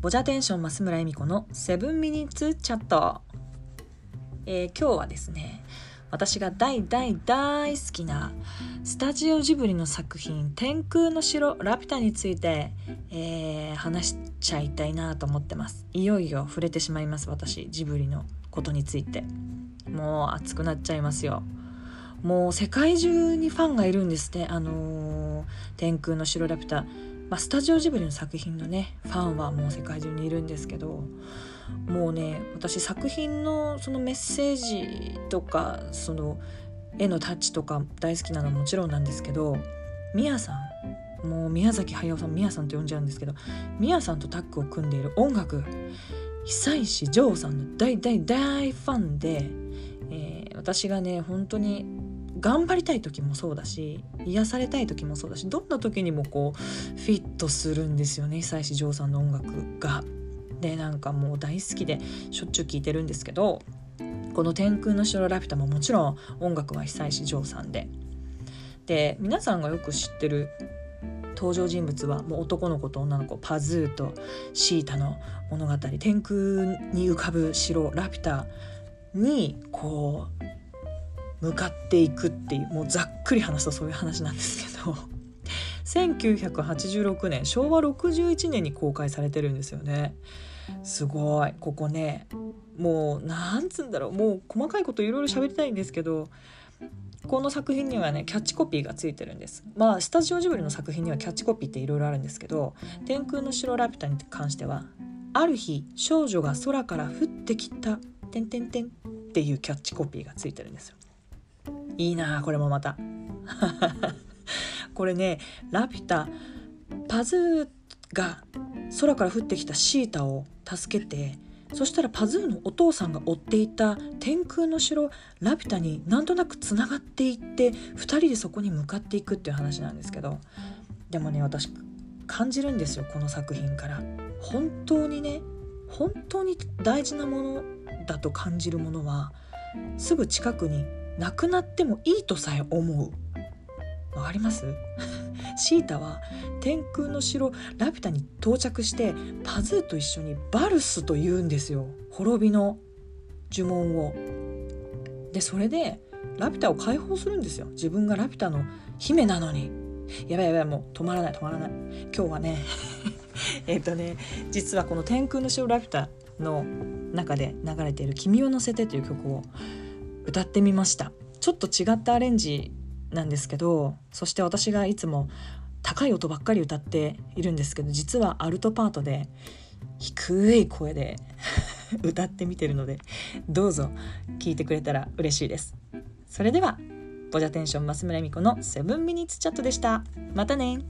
ボジャテンション増村恵美子のセブンミニッツチャット、えー、今日はですね私が大大大好きなスタジオジブリの作品「天空の城ラピュタ」について、えー、話しちゃいたいなと思ってます。いよいよ触れてしまいます私ジブリのことについて。もう熱くなっちゃいますよ。もう世界中にファンがいるんですねあのー、天空の城ラピュタ。まあ、スタジオジブリの作品のねファンはもう世界中にいるんですけどもうね私作品のそのメッセージとかその絵のタッチとか大好きなのはもちろんなんですけどみやさんもう宮崎駿さんみやさんと呼んじゃうんですけどみやさんとタッグを組んでいる音楽久石譲さんの大大大ファンで、えー、私がね本当に頑張りたい時もそうだし癒されたい時もそうだしどんな時にもこうフィットするんですよね久石譲さんの音楽が。でなんかもう大好きでしょっちゅう聴いてるんですけどこの「天空の城ラピュタ」ももちろん音楽は久石譲さんで。で皆さんがよく知ってる登場人物はもう男の子と女の子パズーとシータの物語天空に浮かぶ城ラピュタにこう向かっていくっていうもうざっくり話すとそういう話なんですけど。1986年昭和61年に公開されてるんですよね。すごい。ここねもうなんつうんだろう。もう細かいこといろいろ喋りたいんですけどこの作品にはねキャッチコピーがついてるんです。まあスタジオジブリの作品にはキャッチコピーっていろいろあるんですけど「天空の城ラピュタ」に関しては「ある日少女が空から降ってきた」てんてんてんっていうキャッチコピーがついてるんですよ。いいなこれもまた。これねラピュタパズーが空から降ってきたシータを助けてそしたらパズーのお父さんが追っていた天空の城ラピュタになんとなくつながっていって2人でそこに向かっていくっていう話なんですけどでもね私感じるんですよこの作品から。本当にね本当に大事なものだと感じるものはすぐ近くになくなってもいいとさえ思う。わかります？シータは天空の城ラピュタに到着してパズーと一緒にバルスと言うんですよ。滅びの呪文を。でそれでラピュタを解放するんですよ。自分がラピュタの姫なのに。やばいやばいもう止まらない止まらない。今日はね えっとね実はこの「天空の城ラピュタ」の中で流れている「君を乗せて」という曲を歌ってみました。ちょっと違ったアレンジなんですけどそして私がいつも高い音ばっかり歌っているんですけど実はアルトパートで低い声で 歌ってみてるのでどうぞ聴いてくれたら嬉しいです。それではボジャテンション増村恵美子のセブンミニッツチャットでした。またね。